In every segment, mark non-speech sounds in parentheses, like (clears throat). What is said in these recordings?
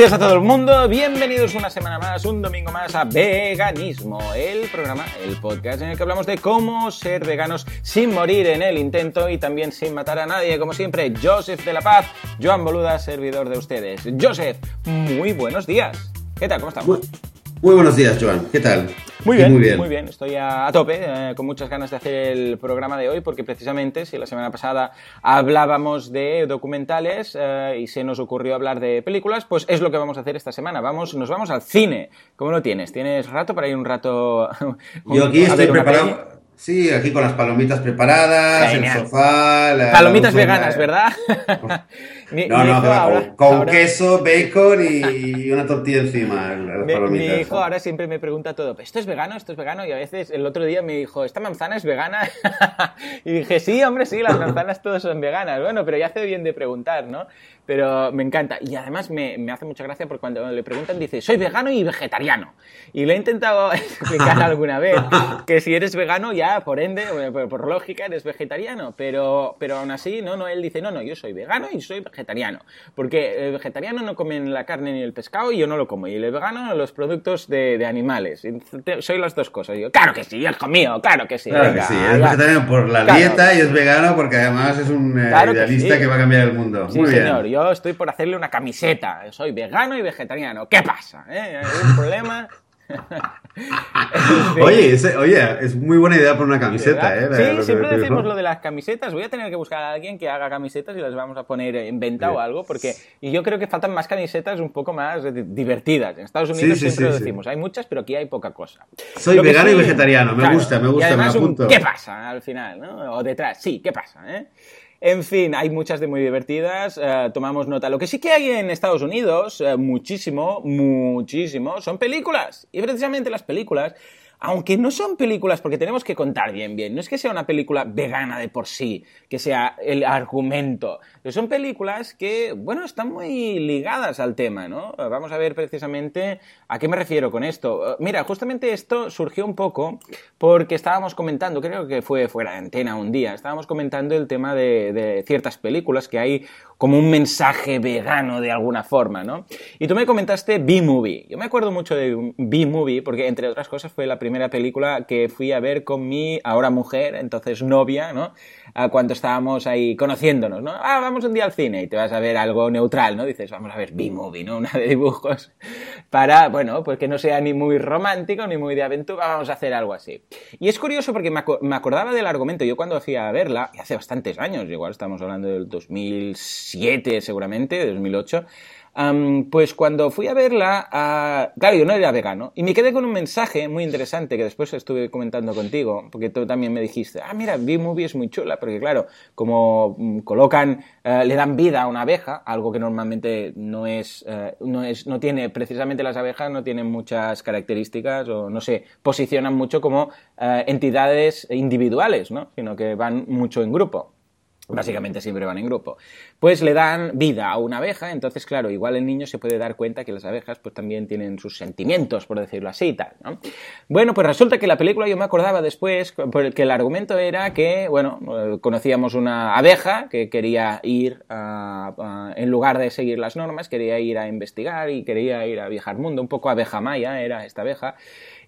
días a todo el mundo, bienvenidos una semana más, un domingo más a Veganismo, el programa, el podcast en el que hablamos de cómo ser veganos sin morir en el intento y también sin matar a nadie, como siempre, Joseph de la Paz, Joan Boluda, servidor de ustedes. Joseph, muy buenos días. ¿Qué tal? ¿Cómo estamos? Muy, buenos días, Joan. ¿Qué tal? Muy bien, muy bien, muy bien. Estoy a, tope, eh, con muchas ganas de hacer el programa de hoy, porque precisamente, si la semana pasada hablábamos de documentales eh, y se nos ocurrió hablar de películas, pues es lo que vamos a hacer esta semana. Vamos, nos vamos al cine. ¿Cómo lo tienes? ¿Tienes rato para ir un rato? (laughs) Yo aquí estoy preparado. Sí, aquí con las palomitas preparadas, el sofá. palomitas veganas, ¿verdad? no, no, con, queso, bacon y una tortilla encima. mi, hijo ahora siempre me pregunta todo, ¿esto es vegano? ¿Esto es vegano? Y a veces el otro día me dijo, ¿esta manzana es vegana? (laughs) y dije, sí, hombre, sí, las manzanas todas son veganas. Bueno, pero ya hace bien de preguntar, ¿no? Pero me encanta. Y además me, me, hace mucha gracia porque cuando le preguntan dice, soy vegano y vegetariano. Y le he intentado (laughs) explicar (laughs) alguna vez que si eres vegano ya, por ende, por, lógica, eres vegetariano. Pero, pero aún así, no, no, él dice, no, no, yo soy vegano y soy vegetariano. Porque el vegetariano no come la carne ni el pescado y yo no lo como. Y el vegano los productos de, de animales. soy las dos cosas. Y yo, claro que sí, hijo mío, claro que sí. Claro que sí, es vegetariano por la dieta y es vegano porque además es un eh, idealista que, va a cambiar el mundo. Sí, Muy señor, estoy por hacerle una camiseta. Soy vegano y vegetariano. ¿Qué pasa? ¿Eh? ¿Hay un problema? (laughs) oye, oye, es muy buena idea por una camiseta, ¿eh? Sí, siempre decimos lo de las camisetas. Voy a tener que buscar a alguien que haga camisetas y las vamos a poner en venta o algo, porque y yo creo que faltan más camisetas un poco más divertidas. En Estados Unidos siempre lo decimos, hay muchas, pero aquí hay poca cosa. Soy vegano y vegetariano, me gusta, me gusta, me apunto. ¿Qué pasa al final? ¿no? O detrás, sí, ¿qué pasa? Eh? En fin, hay muchas de muy divertidas, eh, tomamos nota. Lo que sí que hay en Estados Unidos, eh, muchísimo, muchísimo, son películas. Y precisamente las películas aunque no son películas, porque tenemos que contar bien, bien, no es que sea una película vegana de por sí, que sea el argumento, pero son películas que, bueno, están muy ligadas al tema, ¿no? Vamos a ver precisamente a qué me refiero con esto. Mira, justamente esto surgió un poco porque estábamos comentando, creo que fue fuera de antena un día, estábamos comentando el tema de, de ciertas películas que hay como un mensaje vegano de alguna forma, ¿no? Y tú me comentaste B-Movie. Yo me acuerdo mucho de B-Movie porque, entre otras cosas, fue la primera película que fui a ver con mi ahora mujer, entonces novia, ¿no? cuando estábamos ahí conociéndonos, ¿no? Ah, vamos un día al cine y te vas a ver algo neutral, ¿no? Dices, vamos a ver B-Movie, ¿no? (laughs) Una de dibujos para, bueno, pues que no sea ni muy romántico ni muy de aventura, vamos a hacer algo así. Y es curioso porque me, acordaba del argumento, yo cuando fui a verla, y hace bastantes años, igual estamos hablando del 2007 seguramente, 2008, pues cuando fui a verla, claro, yo no era vegano, y me quedé con un mensaje muy interesante que después estuve comentando contigo, porque tú también me dijiste, ah, mira, B-Movie es muy chula, porque claro, como mm, colocan, eh, le dan vida a una abeja, algo que normalmente no es, eh, no es, no tiene, precisamente las abejas no tienen muchas características o no se posicionan mucho como eh, entidades individuales, ¿no? Sino que van mucho en grupo. Básicamente siempre van en grupo. Pues le dan vida a una abeja, entonces claro, igual el niño se puede dar cuenta que las abejas pues también tienen sus sentimientos, por decirlo así y tal, ¿no? Bueno, pues resulta que la película yo me acordaba después que el argumento era que, bueno, eh, conocíamos una abeja que quería ir a, en lugar de seguir las normas, quería ir a investigar y quería ir a viajar mundo, un poco abeja maya era esta abeja,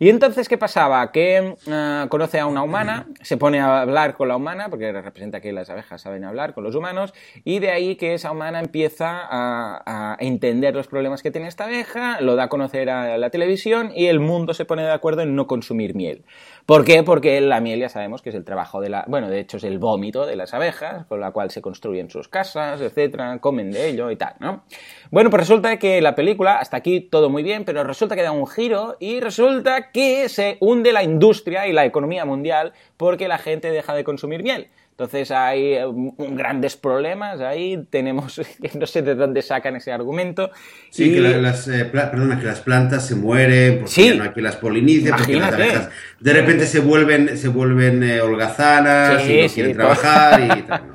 y entonces, ¿qué pasaba? Que eh, conoce a una humana, se pone a hablar con la humana, porque representa que las abejas saben hablar con los humanos, y de ahí que esa humana empieza a, entender los problemas que tiene esta abeja, lo da a conocer a la televisión y el mundo se pone de acuerdo en no consumir miel. ¿Por qué? Porque la miel ya sabemos que es el trabajo de la, bueno, de hecho es el vómito de las abejas, con la cual se construyen sus casas, etcétera, comen de ello y tal, ¿no? Bueno, pues resulta que la película, hasta aquí todo muy bien, pero resulta que da un giro y resulta que se hunde la industria y la economía mundial porque la gente deja de consumir miel. Entonces hay eh, grandes problemas ahí, tenemos, (laughs) no sé de dónde sacan ese argumento. Sí, que, las, eh, que las plantas se mueren porque no hay que las polinizan, porque las abejas de repente se vuelven, se vuelven eh, holgazanas y no quieren trabajar y tal. (laughs)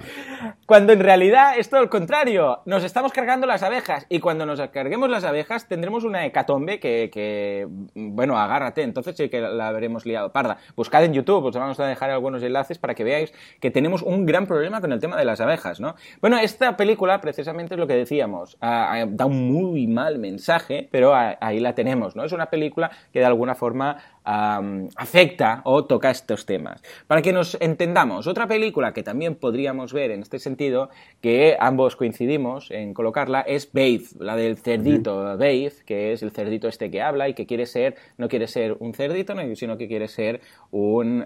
Cuando en realidad es todo el contrario. Nos estamos cargando las abejas y cuando nos carguemos las abejas tendremos una hecatombe que, bueno, agárrate. Entonces sí que la veremos liado parda. Buscad en YouTube, os vamos a dejar algunos enlaces para que veáis que tenemos un gran problema con el tema de las abejas, ¿no? Bueno, esta película precisamente es lo que decíamos. da un muy mal mensaje, pero ahí la tenemos, ¿no? Es una película que de alguna forma afecta o toca estos temas. Para que nos entendamos, otra película que también podríamos ver en este sentido, que ambos coincidimos en colocarla, es Babe, la del cerdito Babe, que es el cerdito este que habla y que quiere ser, no quiere ser un cerdito, sino que quiere ser un,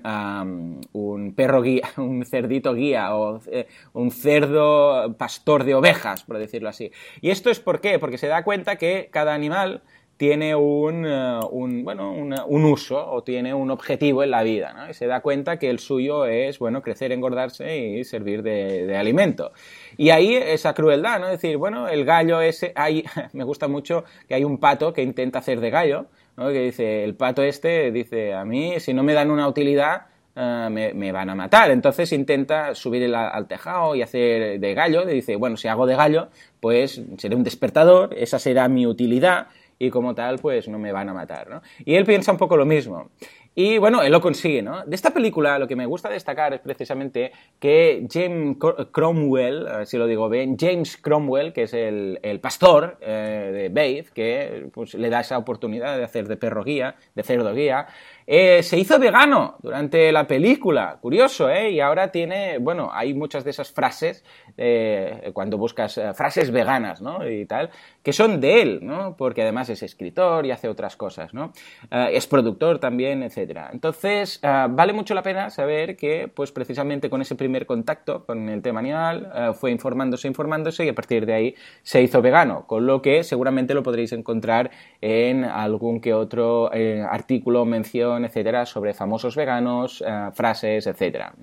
un perro guía, (laughs) un cerdito guía o eh, un cerdo pastor de ovejas, por decirlo así. ¿Y esto es por qué? Porque se da cuenta que cada animal tiene un, eh, bueno, un uso o tiene un objetivo en la vida, ¿no? Y se da cuenta que el suyo es, bueno, crecer, engordarse y servir de, alimento. Y ahí esa crueldad, ¿no? Es decir, bueno, el gallo ese, hay, (laughs) me gusta mucho que hay un pato que intenta hacer de gallo. Que dice, el pato este dice, a mí, si no me dan una utilidad, eh, me, van a matar. Entonces intenta subir al tejado y hacer de gallo. Y dice, bueno, si hago de gallo, pues seré un despertador, esa será mi utilidad y como tal, pues no me van a matar, ¿no? Y él piensa un poco lo mismo. Y bueno, él lo consigue, ¿no? De esta película lo que me gusta destacar es precisamente que James Cromwell, si lo digo bien, James Cromwell, que es el, pastor eh, de Babe, que pues, le da esa oportunidad de hacer de perro guía, de cerdo guía, eh, se hizo vegano durante la película, curioso, ¿eh? Y ahora tiene, bueno, hay muchas de esas frases, eh, cuando buscas eh, frases veganas, ¿no? Y tal, que son de él, ¿no? Porque además es escritor y hace otras cosas, ¿no? es productor también, etc. Entonces, vale mucho la pena saber que, pues precisamente con ese primer contacto con el tema animal, fue informándose, informándose y a partir de ahí se hizo vegano, con lo que seguramente lo podréis encontrar en algún que otro artículo, mención, etcétera, sobre famosos veganos, eh, frases, etcétera.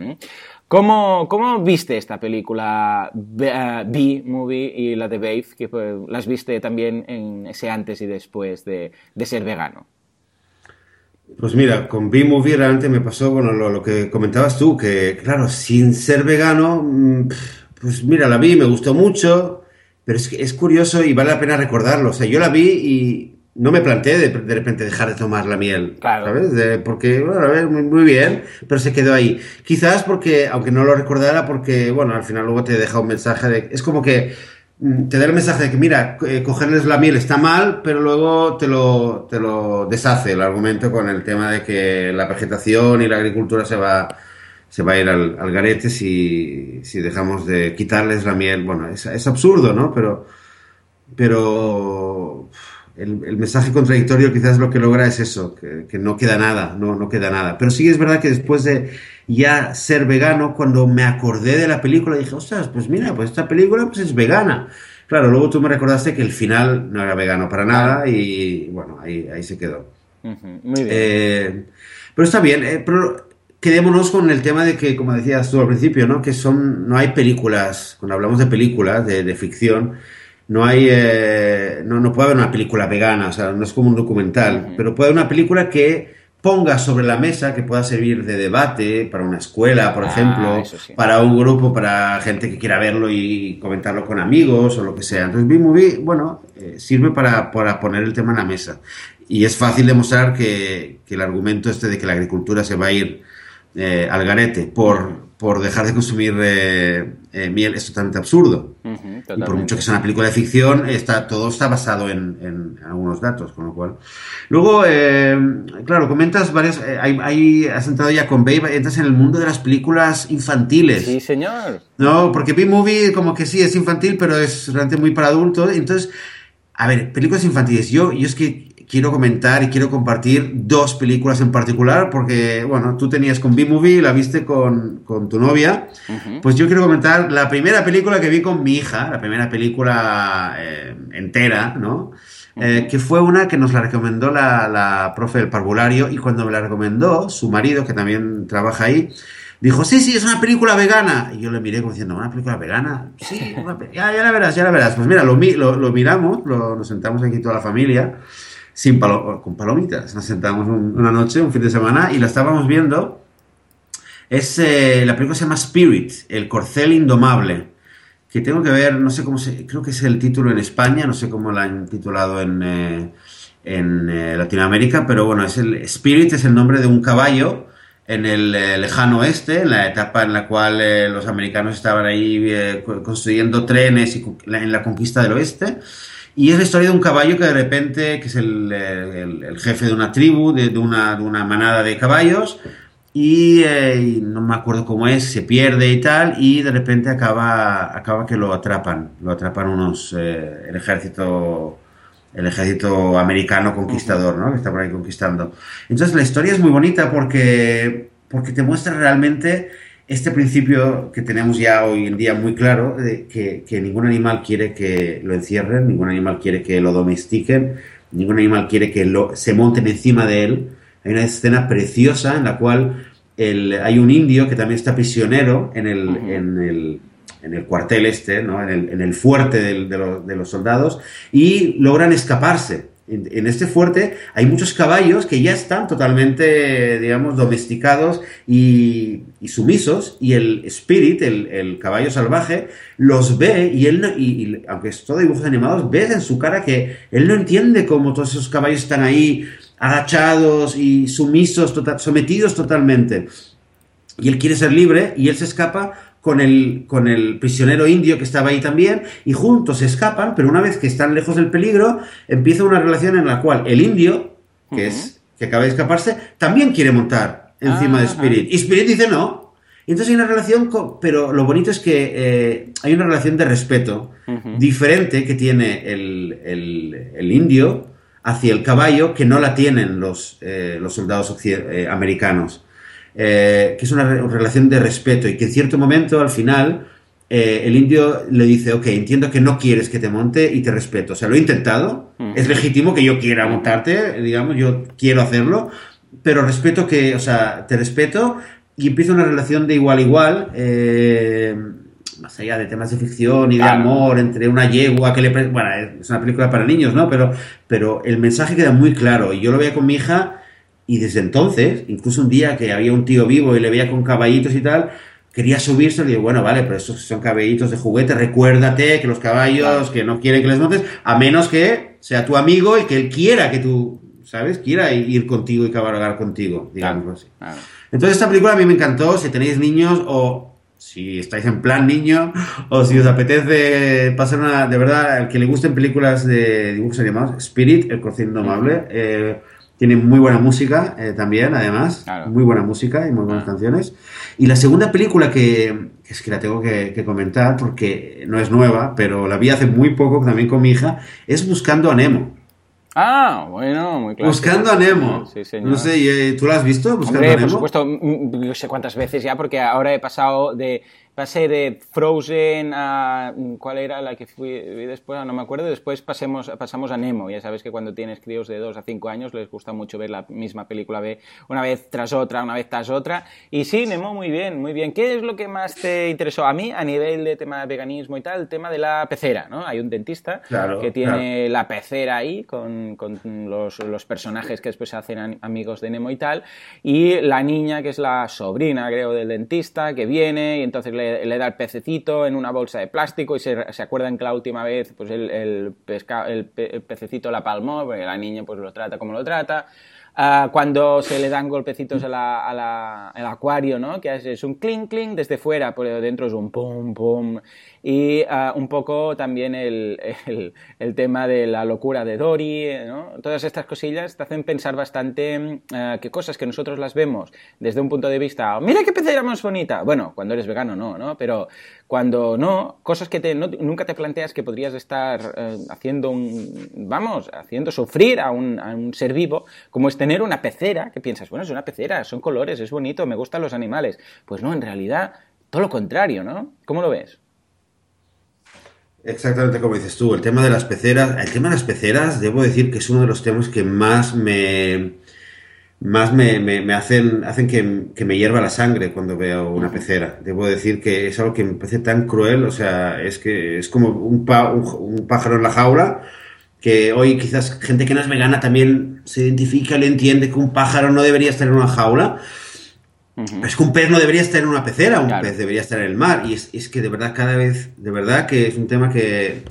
¿Cómo, ¿Cómo, viste esta película B-Movie y la de Babe, que las viste también en ese antes y después de, ser vegano? Pues mira, con B-Movie realmente me pasó, bueno, lo, que comentabas tú, que claro, sin ser vegano, mm, pues mira, la vi, me gustó mucho, pero es, es curioso y vale la pena recordarlo. O sea, yo la vi y no me planteé de, de, repente dejar de tomar la miel, claro. ¿sabes? porque, bueno, a ver, muy, bien, pero se quedó ahí. Quizás porque, aunque no lo recordara, porque, bueno, al final luego te deja un mensaje de... Es como que mm, te da el mensaje de que, mira, eh, cogerles la miel está mal, pero luego te lo, te lo deshace el argumento con el tema de que la vegetación y la agricultura se va, se va a ir al, al garete si, si dejamos de quitarles la miel. Bueno, es, es absurdo, ¿no? Pero... Pero el, mensaje contradictorio quizás lo que logra es eso, que, no queda nada, no, no queda nada. Pero sí es verdad que después de ya ser vegano, cuando me acordé de la película, dije, ostras, pues mira, pues esta película pues es vegana. Claro, luego tú me recordaste que el final no era vegano para nada y bueno, ahí, ahí se quedó. Muy bien. Eh, pero está bien, eh, pero quedémonos con el tema de que, como decías tú al principio, ¿no? Que son, no hay películas, cuando hablamos de películas, de, de ficción, no hay, eh, no, no puede haber una película vegana, o sea, no es como un documental, pero puede haber una película que ponga sobre la mesa, que pueda servir de debate para una escuela, por ah, ejemplo, para un grupo, para gente que quiera verlo y comentarlo con amigos o lo que sea. Entonces, B-Movie, bueno, eh, sirve para, para, poner el tema en la mesa. Y es fácil demostrar que, que, el argumento este de que la agricultura se va a ir eh, al garete por, por dejar de consumir eh, eh, miel es totalmente absurdo. y por mucho que sea una película de ficción, está, todo está basado en, algunos datos, con lo cual. Luego, eh, claro, comentas varias. Hay, has entrado ya con Babe, entras en el mundo de las películas infantiles. Sí, señor. No, porque B-Movie, como que sí, es infantil, pero es realmente muy para adultos. Entonces, a ver, películas infantiles. Yo, yo es que quiero comentar y quiero compartir dos películas en particular, porque, bueno, tú tenías con B-Movie, la viste con, tu novia. Pues yo quiero comentar la primera película que vi con mi hija, la primera película eh, entera, ¿no? Eh, que fue una que nos la recomendó la, la profe del parvulario y cuando me la recomendó, su marido, que también trabaja ahí, dijo, sí, sí, es una película vegana. Y yo le miré como diciendo, ¿una película vegana? Sí, ya, ya, la verás, ya la verás. Pues mira, lo, lo, miramos, nos sentamos aquí toda la familia sin con palomitas. Nos sentamos una noche, un fin de semana, y la estábamos viendo. Es, eh, la película se llama Spirit, el corcel indomable, que tengo que ver, no sé cómo se, creo que es el título en España, no sé cómo la han titulado en, eh, en eh, Latinoamérica, pero bueno, es el Spirit es el nombre de un caballo en el eh, lejano oeste, en la etapa en la cual eh, los americanos estaban ahí eh, construyendo trenes y en la conquista del oeste. Y es la historia de un caballo que de repente, que es el, el, el jefe de una tribu, de, de, una, de, una, manada de caballos, y, y, no me acuerdo cómo es, se pierde y tal, y de repente acaba, acaba que lo atrapan, lo atrapan unos, el ejército el ejército americano conquistador, ¿no? Que está por ahí conquistando. Entonces la historia es muy bonita porque, porque te muestra realmente este principio que tenemos ya hoy en día muy claro, de que, que, ningún animal quiere que lo encierren, ningún animal quiere que lo domestiquen, ningún animal quiere que lo, se monten encima de él. Hay una escena preciosa en la cual el, hay un indio que también está prisionero en el, uh -huh. en el en el cuartel este, ¿no? en, el, en, el, fuerte de, de, lo, de, los soldados, y logran escaparse. En, este fuerte hay muchos caballos que ya están totalmente, digamos, domesticados y, sumisos, y el Spirit, el, caballo salvaje, los ve, y él, aunque es todo dibujos animados, ves en su cara que él no entiende cómo todos esos caballos están ahí agachados y sumisos, total, sometidos totalmente. Y él quiere ser libre, y él se escapa con el, con el prisionero indio que estaba ahí también, y juntos se escapan, pero una vez que están lejos del peligro, empieza una relación en la cual el indio, que uh -huh. es que acaba de escaparse, también quiere montar encima ah, de Spirit. Y Spirit dice no. Y entonces hay una relación, con, pero lo bonito es que eh, hay una relación de respeto uh -huh. diferente que tiene el, el, el, indio hacia el caballo que no la tienen los, eh, los soldados eh, americanos eh, que es una, re relación de respeto y que en cierto momento, al final, eh, el indio le dice, ok, entiendo que no quieres que te monte y te respeto. O sea, lo he intentado, mm. es legítimo que yo quiera montarte, digamos, yo quiero hacerlo, pero respeto que, o sea, te respeto y empieza una relación de igual a igual. Eh, más allá de temas de ficción y de claro. amor entre una yegua que le... Bueno, es una película para niños, ¿no? Pero, pero el mensaje queda muy claro. Y yo lo veía con mi hija y desde entonces, incluso un día que había un tío vivo y le veía con caballitos y tal, quería subirse y le digo, bueno, vale, pero estos son caballitos de juguete, recuérdate que los caballos que no quieren que les montes, a menos que sea tu amigo y que él quiera que tú, ¿sabes? Quiera ir contigo y cabalgar contigo, digamos claro. así. Claro. Entonces esta película a mí me encantó, si tenéis niños o si estáis en plan niño o si os apetece pasar una, de verdad, al que le gusten películas de dibujos animados, Spirit, el corcel indomable, eh, tiene muy buena música eh, también, además. Claro. Muy buena música y muy buenas ah. canciones. Y la segunda película que, es que la tengo que, que, comentar porque no es nueva, pero la vi hace muy poco también con mi hija, es Buscando a Nemo. Ah, bueno, muy claro. Buscando a Nemo. Sí, señor. No sé, ¿tú la has visto? Buscando Hombre, a Nemo. Por supuesto, no sé cuántas veces ya, porque ahora he pasado de pasé de Frozen a cuál era la que fui después, no me acuerdo, después pasemos, pasamos a Nemo, ya sabes que cuando tienes críos de 2 a 5 años les gusta mucho ver la misma película una vez tras otra, una vez tras otra, y sí, Nemo muy bien, muy bien. ¿Qué es lo que más te interesó? A mí, a nivel de tema de veganismo y tal, el tema de la pecera, ¿no? Hay un dentista claro, que tiene claro. la pecera ahí con, con los, los, personajes que después se hacen amigos de Nemo y tal, y la niña que es la sobrina, creo, del dentista, que viene y entonces le le, da el pececito en una bolsa de plástico y se, se acuerdan que la última vez pues el, el pececito la palmó, porque la niña pues lo trata como lo trata. Uh, cuando se le dan golpecitos a al acuario, ¿no? Que es, un clink, clink desde fuera, pero dentro es un pum, pum. Y uh, un poco también el, el, tema de la locura de Dory, ¿no? Todas estas cosillas te hacen pensar bastante uh, que cosas que nosotros las vemos desde un punto de vista, mira qué pecera más bonita. Bueno, cuando eres vegano no, ¿no? Pero cuando no, cosas que te, nunca te planteas que podrías estar haciendo un, vamos, haciendo sufrir a un, a un ser vivo, como es tener una pecera, que piensas, bueno, es una pecera, son colores, es bonito, me gustan los animales. Pues no, en realidad, todo lo contrario, ¿no? ¿Cómo lo ves? Exactamente como dices tú, el tema de las peceras, el tema de las peceras, debo decir que es uno de los temas que más me, más me, me, me hacen, hacen que, que, me hierva la sangre cuando veo una pecera. Debo decir que es algo que me parece tan cruel, o sea, es que es como un, pa, un, un pájaro en la jaula, que hoy quizás gente que no es vegana también se identifica, le entiende que un pájaro no debería estar en una jaula. Es que un pez no debería estar en una pecera, un Claro. pez debería estar en el mar. Y es, es que de verdad, cada vez, de verdad que es un tema que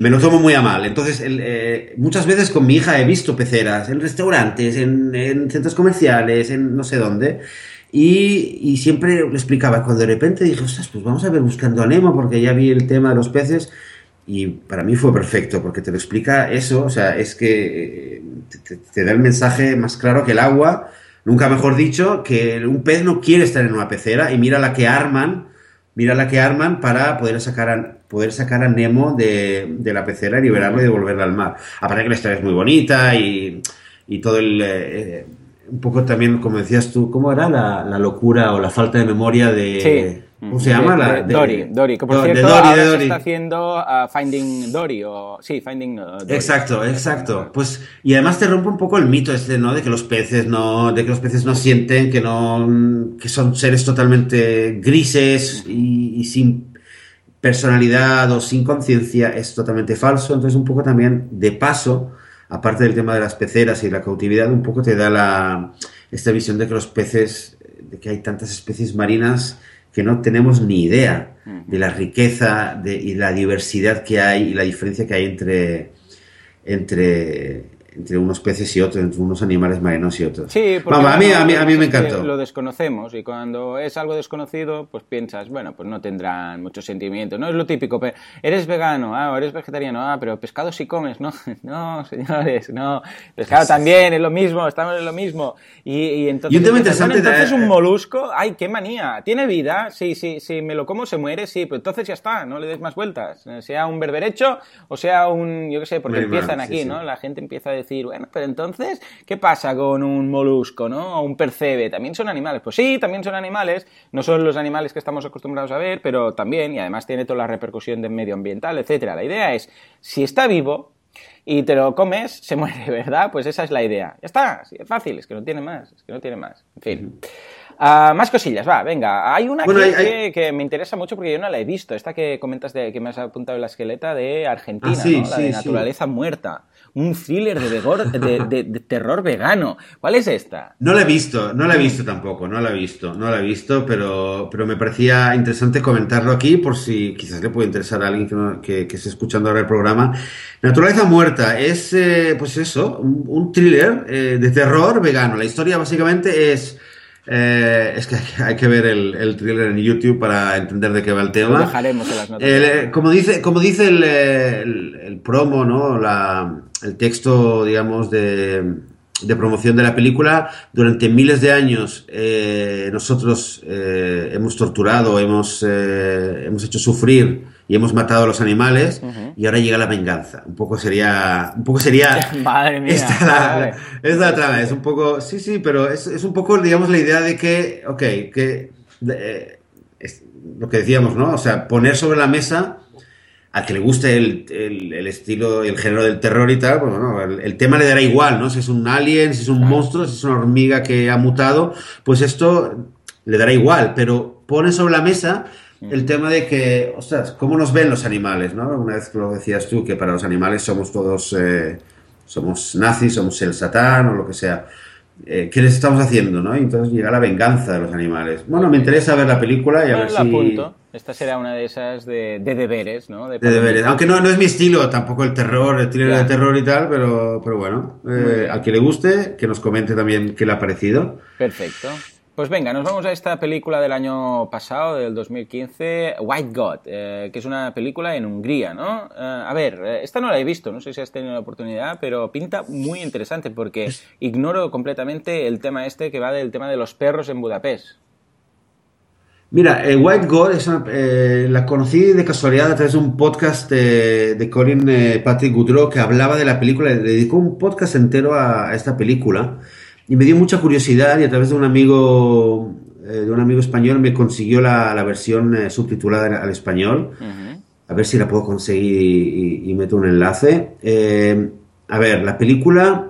me lo tomo muy a mal. Entonces, eh, muchas veces con mi hija he visto peceras en restaurantes, en, en centros comerciales, en no sé dónde. Y, siempre le explicaba, cuando de repente dije, ostras, pues vamos a ver buscando a Nemo, porque ya vi el tema de los peces. Y para mí fue perfecto, porque te lo explica eso, o sea, es que eh, te- te da el mensaje más claro que el agua, nunca mejor dicho, que un pez no quiere estar en una pecera y mira la que arman, mira la que arman para poder sacar a, poder sacar a Nemo de, de la pecera y liberarlo y devolverlo al mar. Aparte que la historia es muy bonita y, y todo el... eh, un poco también, como decías tú, ¿cómo era la, la locura o la falta de memoria de... Sí. ¿Cómo se llama? De- La- de Dory, Dory, que por Do- cierto de Dory, ahora de se Dory. está haciendo ah, Finding Dory, o... Sí, Finding uh, Dory. Exacto, exacto. Pues, y además te rompe un poco el mito este, ¿no? De que los peces no, de que los peces no sienten, que no, que son seres totalmente grises y, y sin personalidad o sin conciencia, es totalmente falso. Entonces, un poco también, de paso, aparte del tema de las peceras y la cautividad, un poco te da la, esta visión de que los peces, de que hay tantas especies marinas que no tenemos ni idea de la riqueza y la diversidad que hay y la diferencia que hay entre, entre, entre unos peces y otros, entre unos animales marinos y otros. Sí, porque Vamos, a, mí, a, mí, a mí me encantó. Lo desconocemos y cuando es algo desconocido, pues piensas, bueno, pues no tendrán mucho sentimiento. No es lo típico, pero eres vegano, ah, eres vegetariano, ah, pero pescado sí comes, no, (laughs) no, señores, no. Pescado también es lo mismo, estamos en lo mismo. Y, y entonces, Y un tema piensas, bueno, interesante, entonces un eh, molusco, ay, qué manía, tiene vida, sí, sí, sí, me lo como se muere, sí, pero entonces ya está, no le des más vueltas. Eh, Sea un berberecho o sea un, yo qué sé, porque animal, empiezan sí, aquí, sí. ¿no? La gente empieza a decir, bueno, pero entonces, ¿qué pasa con un molusco, ¿no? O un percebe? ¿También son animales? Pues sí, también son animales. No son los animales que estamos acostumbrados a ver, pero también, y además tiene toda la repercusión de medioambiental, etcétera. La idea es, si está vivo y te lo comes, se (laughs) muere, ¿verdad? Pues esa es la idea. Ya está, sí, es fácil, es que no tiene más, es que no tiene más. En fin. Ah, más cosillas, va, venga. Hay una Bueno, que, hay- hay- que- que me interesa mucho porque yo no la he visto. Esta que comentas de que me has apuntado en la esqueleta de Argentina, Ah, sí, ¿no? La sí, de sí. naturaleza muerta. Un thriller de, vegor- de, de- de terror vegano. ¿Cuál es esta? No la he visto, no la he visto tampoco, no la he visto, no la he visto, pero, pero me parecía interesante comentarlo aquí por si quizás le puede interesar a alguien que, no- que, que esté escuchando ahora el programa. Naturaleza Muerta es, eh, pues eso, un, un thriller eh, de terror vegano. La historia básicamente es... eh, es que hay, que- ver el, el thriller en YouTube para entender de qué va el Lo tema. dejaremos en las notas. El, eh, como dice, como dice el, eh, el- el promo, ¿no? La- el texto, digamos, de, de promoción de la película, durante miles de años eh, nosotros hemos torturado, hemos, hemos hecho sufrir y hemos matado a los animales y ahora llega la venganza. Un poco sería, un poco sería (laughs) Madre mía. esta la, es la trama, es un poco, sí, sí, pero es, es un poco, digamos, la idea de que, ok, que eh, es lo que decíamos, ¿no? O sea, poner sobre la mesa a que le guste el, el, el estilo y el género del terror y tal, pues bueno, el, el tema le dará igual, ¿no? Si es un alien, si es un monstruo, si es una hormiga que ha mutado, pues esto le dará igual, pero pone sobre la mesa el tema de que, ostras, ¿cómo nos ven los animales, no? Una vez que lo decías tú, que para los animales somos todos, eh, somos nazis, somos el satán o lo que sea. Eh, ¿Qué les estamos haciendo, no? Y entonces llega la venganza de los animales. Bueno, me interesa ver la película y a ver la si... apunto. Esta será una de esas de, de deberes, ¿no? De deberes. Aunque no, no es mi estilo, tampoco el terror, el thriller de terror y tal, pero, pero bueno, eh, al que le guste, que nos comente también qué le ha parecido. Perfecto. Pues venga, nos vamos a esta película del año pasado, del 2015, White God, eh, que es una película en Hungría, ¿no? Eh, a ver, eh, esta no la he visto, no sé si has tenido la oportunidad, pero pinta muy interesante porque ignoro completamente el tema este que va del tema de los perros en Budapest. Mira, eh, White God es una- la conocí de casualidad a través de un podcast de, de Colin Patrick Goodrow que hablaba de la película, le dedicó un podcast entero a, a esta película y me dio mucha curiosidad y a través de un amigo, eh, de un amigo español me consiguió la, la versión eh, subtitulada al español. A ver si la puedo conseguir y, y- y meto un enlace. Eh, a ver, la película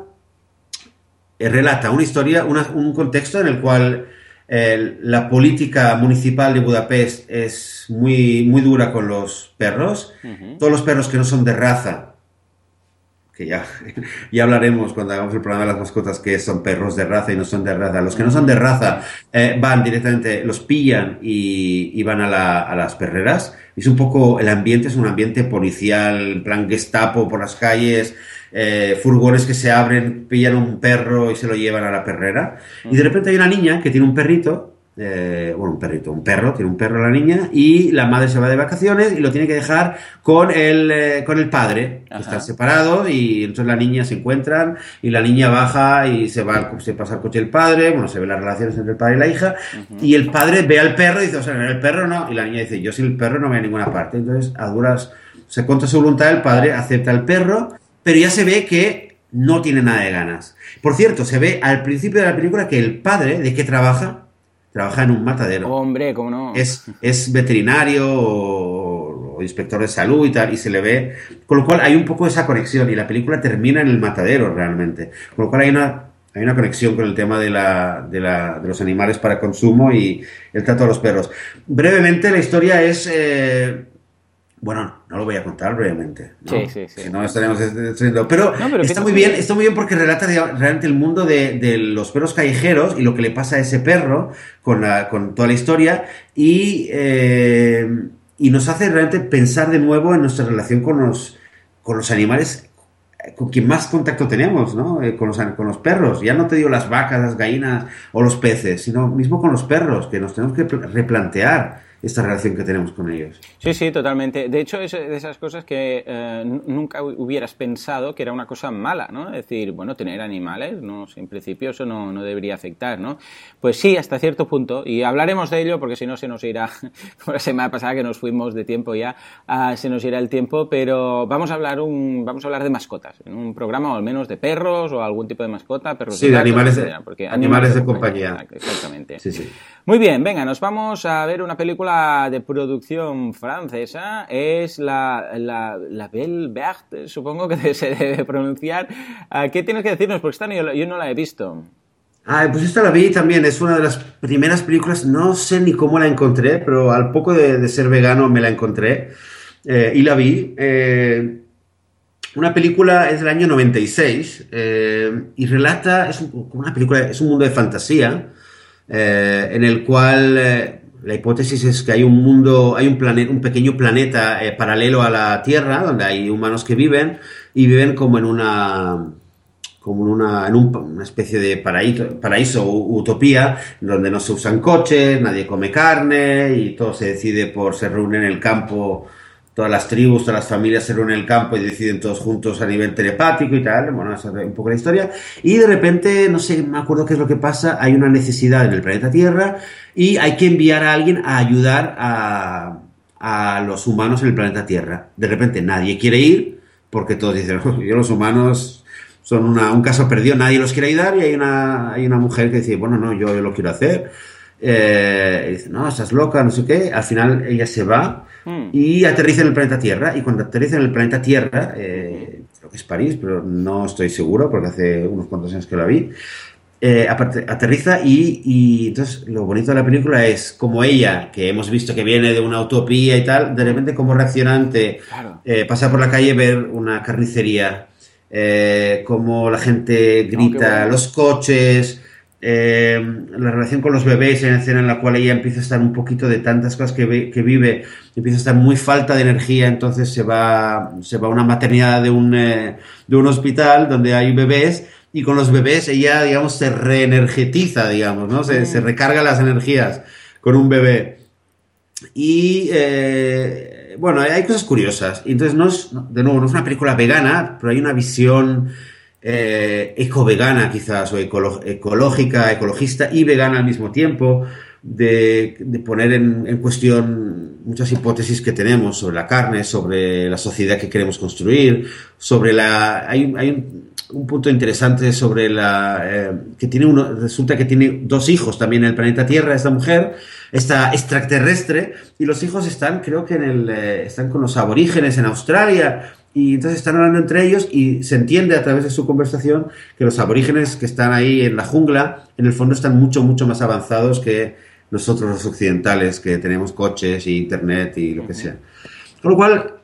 relata una historia, una- un contexto en el cual la política municipal de Budapest es muy, muy dura con los perros. Todos los perros que no son de raza, que ya, (laughs) ya hablaremos cuando hagamos el programa de las mascotas, que son perros de raza y no son de raza. Los que no son de raza eh, van directamente, los pillan y, y van a, la- a las perreras. Es un poco, el ambiente es un ambiente policial, en plan gestapo por las calles, eh, furgones que se abren, pillan un perro y se lo llevan a la perrera. Y de repente hay una niña que tiene un perrito, eh, bueno, un perrito, un perro, tiene un perro la niña, y la madre se va de vacaciones y lo tiene que dejar con el, eh, con el padre, que están separados, y entonces la niña se encuentran, y la niña baja y se va, al- se pasa al coche del padre, bueno, se ven las relaciones entre el padre y la hija, y el padre ve al perro y dice, o sea, el perro no, y la niña dice, yo sin el perro no voy a ninguna parte, entonces a duras, se contra su voluntad, el padre acepta el perro, pero ya se ve que no tiene nada de ganas. Por cierto, se ve al principio de la película que el padre, ¿de qué trabaja? Trabaja en un matadero. Hombre, cómo no. Es, es veterinario o, o inspector de salud y tal, y se le ve. Con lo cual hay un poco esa conexión, y la película termina en el matadero realmente. Con lo cual hay una, hay una conexión con el tema de, la, de, la- de los animales para consumo y el trato a los perros. Brevemente, la historia es. eh, bueno, no lo voy a contar brevemente. ¿no? Sí, sí, sí. Si no estaremos destruyendo. Pero, No, pero está muy bien, está muy bien porque relata realmente el mundo de, de los perros callejeros y lo que le pasa a ese perro con, la- con toda la historia y, eh, y nos hace realmente pensar de nuevo en nuestra relación con los, con los animales con quien más contacto tenemos, ¿no? Eh, con, los, con los perros. Ya no te digo las vacas, las gallinas o los peces, sino mismo con los perros, que nos tenemos que pl- replantear esta relación que tenemos con ellos. Sí, sí, totalmente. De hecho, es de esas cosas que eh, nunca hu- hubieras pensado que era una cosa mala, ¿no? Es decir, bueno, tener animales, no, en principio eso no, no debería afectar, ¿no? Pues sí, hasta cierto punto, y hablaremos de ello porque si no se nos irá, (laughs) la semana pasada que nos fuimos de tiempo ya, ah, se nos irá el tiempo, pero vamos a hablar un, vamos a hablar de mascotas, en un programa o al menos de perros o algún tipo de mascota, perros Sí, de gatos, animales de- porque animales de compañía. Exactamente. Sí, sí. Muy bien, venga, nos vamos a ver una película de producción francesa. Es la, la, la Belle Verte, supongo que (laughs) se debe pronunciar. Ah, ¿Qué tienes que decirnos? Porque esta no- yo, yo no la he visto. Ah, pues esta la vi también, es una de las primeras películas, no sé ni cómo la encontré, pero al poco de, de ser vegano me la encontré eh, y la vi. Eh, una película es del año 96 eh, y relata, es un- una película, es un mundo de fantasía eh, en el cual eh, la hipótesis es que hay un mundo, hay un planeta, un pequeño planeta eh, paralelo a la Tierra donde hay humanos que viven y viven como en una como en una, en un- una especie de paraíso, paraíso utopía donde no se usan coches, nadie come carne y todo se decide por se reúnen en el campo todas las tribus, todas las familias se reúnen en el campo y deciden todos juntos a nivel telepático y tal, bueno, esa es un poco la historia. Y de repente, no sé, me acuerdo qué es lo que pasa, hay una necesidad en el planeta Tierra y hay que enviar a alguien a ayudar a, a los humanos en el planeta Tierra. De repente nadie quiere ir porque todos dicen, "Oh, yo los humanos son una- un caso perdido, nadie los quiere ayudar y hay una, hay una mujer que dice, bueno, no, yo, yo lo quiero hacer. Eh, dice, no, estás loca, no sé qué. Al final ella se va Hmm. y aterriza en el planeta Tierra. Y cuando aterriza en el planeta Tierra, eh, creo que es París, pero no estoy seguro porque hace unos cuantos años que la vi. eh, aterriza y, y entonces lo bonito de la película es como ella, que hemos visto que viene de una utopía y tal, de repente como reacciona ante Claro. eh, pasar por la calle ver una carnicería, eh, como la gente grita, qué bueno. los coches, eh, la relación con los bebés, en la escena en la cual ella empieza a estar un poquito de tantas cosas que, ve- que vive, empieza a estar muy falta de energía, entonces se va, se va a una maternidad de un, eh, de un hospital donde hay bebés. Y con los bebés ella, digamos, se reenergetiza, digamos, ¿no? Se, se recarga las energías con un bebé. Y eh, bueno, hay cosas curiosas. Entonces, no es, de nuevo, no es una película vegana, pero hay una visión eh, eco-vegana, quizás, o ecológica, ecologista y vegana al mismo tiempo, de, poner en, cuestión muchas hipótesis que tenemos sobre la carne, sobre la sociedad que queremos construir, sobre la. Hay, hay un, un punto interesante sobre la. eh, que tiene uno. Resulta que tiene dos hijos también en el planeta Tierra, esta mujer, esta extraterrestre, y los hijos están, creo que en el. eh, están con los aborígenes en Australia. Y entonces están hablando entre ellos y se entiende a través de su conversación que los aborígenes que están ahí en la jungla, en el fondo están mucho, mucho más avanzados que nosotros los occidentales, que tenemos coches y internet y lo que sea. Con lo cual,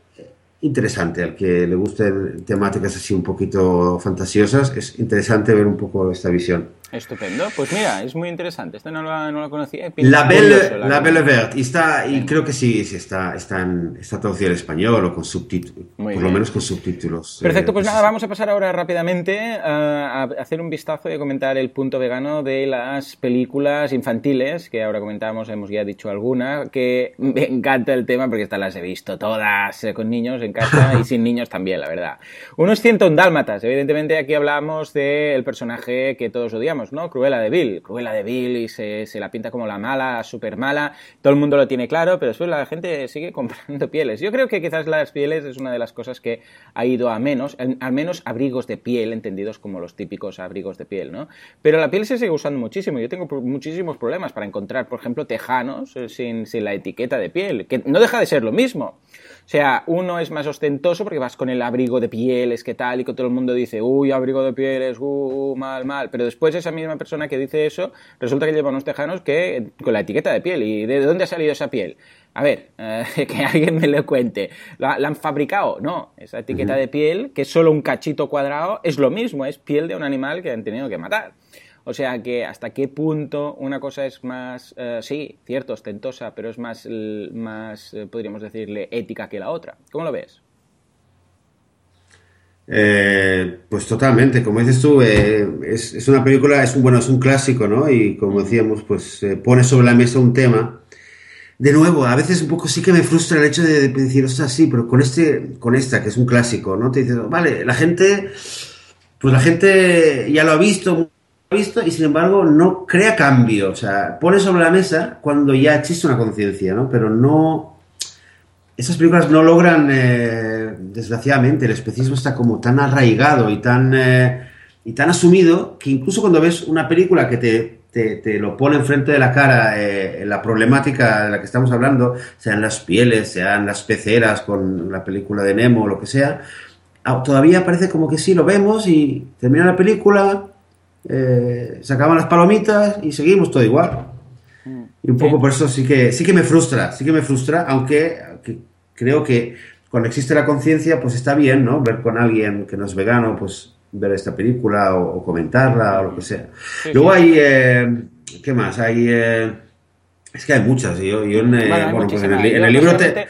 interesante. Al que le gusten temáticas así un poquito fantasiosas, es interesante ver un poco esta visión. Estupendo. Pues mira, es muy interesante. Esto no lo, no lo conocía. La Belle, la, Belle Verte. Y, está, y creo que sí, sí está, está, en, está traducida al español o con subtítulos. Por lo menos con subtítulos. Perfecto, pues, pues nada, vamos a pasar ahora rápidamente a, hacer un vistazo y a comentar el punto vegano de las películas infantiles, que ahora comentamos, hemos ya dicho alguna, que me encanta el tema porque estas las he visto todas eh, con niños en casa y sin niños también, la verdad. Unos 101 dálmatas. Evidentemente aquí hablamos del personaje que todos odiamos ¿no? Cruella de Bill. Cruella de Bill y se, la pinta como la mala, súper mala. Todo el mundo lo tiene claro, pero después la gente sigue (laughs) comprando pieles. Yo creo que quizás las pieles es una de las cosas que ha ido a menos, al menos abrigos de piel, entendidos como los típicos abrigos de piel, ¿no? Pero la piel se sigue usando muchísimo. Yo tengo muchísimos problemas para encontrar, por ejemplo, tejanos eh, sin, sin la etiqueta de piel, que no deja de ser lo mismo. O sea, uno es más ostentoso porque vas con el abrigo de pieles, que tal, y que todo el mundo dice, uy, abrigo de pieles, uh, mal, mal. Pero después esa misma persona que dice eso, resulta que lleva unos tejanos que con la etiqueta de piel. ¿Y de dónde ha salido esa piel? A ver, eh, (laughs) que alguien me lo cuente. ¿La, han fabricado? No. Esa etiqueta de piel, que es solo un cachito cuadrado, es lo mismo, es piel de un animal que han tenido que matar. O sea que hasta qué punto una cosa es más, eh, sí, cierto, ostentosa, pero es más, más eh, podríamos decirle, ética que la otra. ¿Cómo lo ves? Eh, pues totalmente, como dices tú, es, una película, es un, bueno, es un clásico, ¿no? Y como decíamos, pues pone sobre la mesa un tema. De nuevo, a veces un poco sí que me frustra el hecho de, decir, o sea, sí, pero con este, con esta, que es un clásico, ¿no? Te dices, vale, la gente, pues la gente ya lo ha visto visto y sin embargo no crea cambio. O sea, pone sobre la mesa cuando ya existe una conciencia, ¿no? Pero no. Esas películas no logran, eh, desgraciadamente, el especismo está como tan arraigado y tan, eh, y tan asumido que incluso cuando ves una película que te, te, lo pone enfrente de la cara eh, la problemática de la que estamos hablando, sean las pieles, sean las peceras con la película de Nemo o lo que sea, ah, todavía parece como que sí, lo vemos y termina la película, eh, sacaban las palomitas y seguimos todo igual. Y un poco por eso sí que, sí que me frustra, sí que me frustra, aunque, creo que cuando existe la conciencia, pues está bien, ¿no? Ver con alguien que no es vegano, pues ver esta película o, comentarla o lo que sea. Luego hay, eh, ¿qué más? Hay... Eh, es que hay muchas. Yo, yo en, bueno, pues en, el, libro te...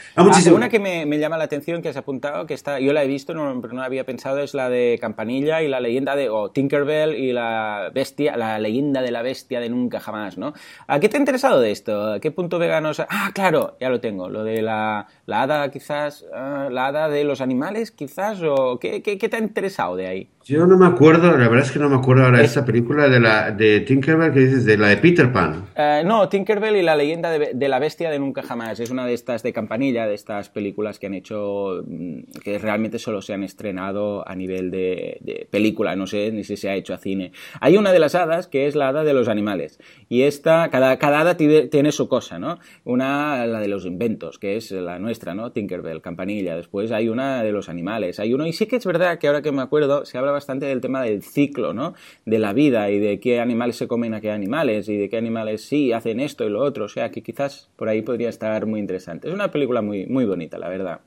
Una que me, me, llama la atención, que has apuntado, que está, yo la he visto, no, pero no había pensado, es la de Campanilla y la leyenda de o Tinkerbell y la bestia, la leyenda de la bestia de nunca jamás, ¿no? ¿A qué te ha interesado de esto? ¿A qué punto vegano? Ah, claro, ya lo tengo. Lo de la, la hada, quizás, ah, la hada de los animales, quizás, o ¿qué, qué, qué te ha interesado de ahí? Yo no me acuerdo, la verdad es que no me acuerdo ahora de esa película de la de Tinkerbell que dices, de la de Peter Pan. Eh, no, Tinkerbell y la leyenda de, la bestia de nunca jamás. Es una de estas de campanilla, de estas películas que han hecho, mm, que realmente solo se han estrenado a nivel de, película, no sé ni si se ha hecho a cine. Hay una de las hadas que es la hada de los animales. Y esta, cada, cada hada tiene, su cosa, ¿no? Una, la de los inventos, que es la nuestra, ¿no? Tinkerbell, campanilla. Después hay una de los animales. Hay uno, y sí que es verdad que ahora que me acuerdo, se habla bastante del tema del ciclo, ¿no? De la vida y de qué animales se comen a qué animales y de qué animales sí hacen esto y lo otro. O sea, que quizás por ahí podría estar muy interesante. Es una película muy, muy bonita, la verdad.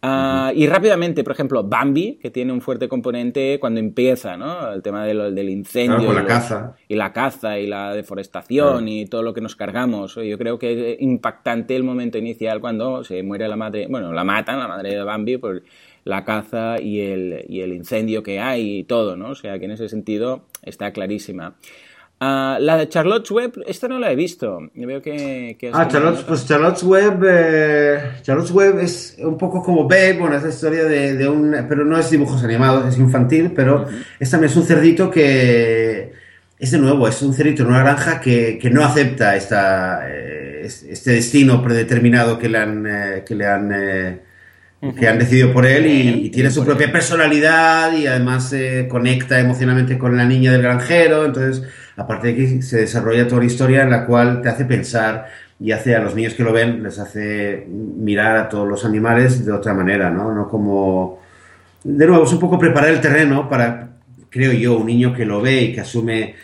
Ah, y rápidamente, por ejemplo, Bambi, que tiene un fuerte componente cuando empieza, ¿no? El tema del incendio. la caza. Y la caza y la deforestación y todo lo que nos cargamos. Yo creo que es impactante el momento inicial cuando se muere la madre, bueno, la matan, la madre de Bambi, por la caza y el, y el incendio que hay y todo, ¿no? O sea que en ese sentido está clarísima. Ah, la de Charlotte's Web, esta no la he visto. veo que, ah, Charlotte's, pues Charlotte's Web, eh, Charlotte's Web es un poco como Babe, bueno, es la historia de, un, pero no es dibujos animados, es infantil, pero esta también es un cerdito que es de nuevo, es un cerdito en una granja que, no acepta esta, eh, este destino predeterminado que le han, eh, que le han que han decidido por él y, tiene su propia personalidad y además se conecta emocionalmente con la niña del granjero. Entonces, aparte de que se desarrolla toda la historia en la cual te hace pensar y hace a los niños que lo ven, les hace mirar a todos los animales de otra manera, ¿no? No como... De nuevo, es un poco preparar el terreno para, creo yo, un niño que lo ve y que asume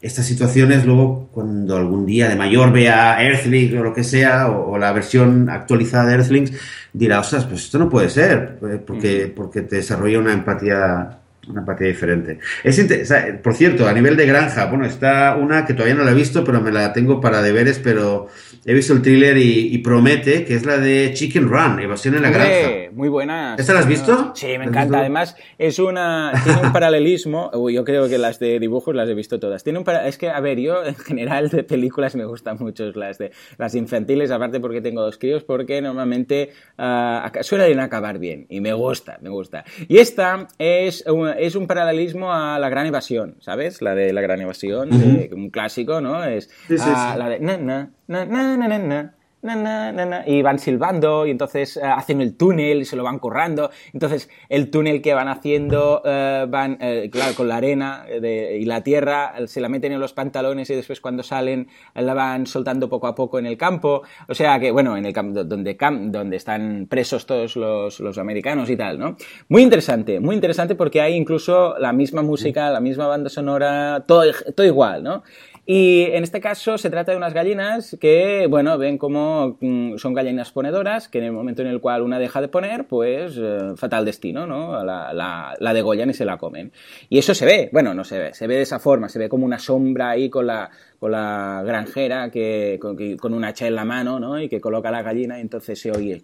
estas situaciones luego cuando algún día de mayor vea Earthlings o lo que sea, o, la versión actualizada de Earthlings, dirá, ostras, pues esto no puede ser, eh, porque, porque te desarrolla una empatía una empatía diferente. Es por cierto, a nivel de granja, bueno, está una que todavía no la he visto, pero me la tengo para deberes, pero he visto el thriller y, promete, que es la de Chicken Run, Evasión en la Granja. Muy buena. ¿Esta la has visto? Sí, me encanta. Además, es una, tiene un paralelismo, (laughs) yo creo que las de dibujos las he visto todas. Tiene un es que, a ver, yo en general de películas me gustan mucho las de las infantiles, aparte porque tengo dos críos, porque normalmente uh, suelen acabar bien y me gusta, me gusta. Y esta es un, es un paralelismo a La Gran Evasión, ¿sabes? La de La Gran Evasión, un clásico, ¿no? Es la de na, na, na, na, na, na y van silbando y entonces eh, hacen el túnel y se lo van currando. Entonces el túnel que van haciendo eh, van, eh, claro, con la arena y la tierra, se la meten en los pantalones y después cuando salen la van soltando poco a poco en el campo. O sea que, bueno, en el campo donde, donde están presos todos los, los americanos y tal, ¿no? Muy interesante, muy interesante porque hay incluso la misma música, la misma banda sonora, todo, todo igual, ¿no? Y en este caso se trata de unas gallinas que, bueno, ven como mm, son gallinas ponedoras, que en el momento en el cual una deja de poner, pues eh, fatal destino, ¿no? La, la, la, degollan y se la comen. Y eso se ve, bueno, no se ve, se ve de esa forma, se ve como una sombra ahí con la, con la granjera que con, con, un hacha en la mano, ¿no? Y que coloca la gallina y entonces se oye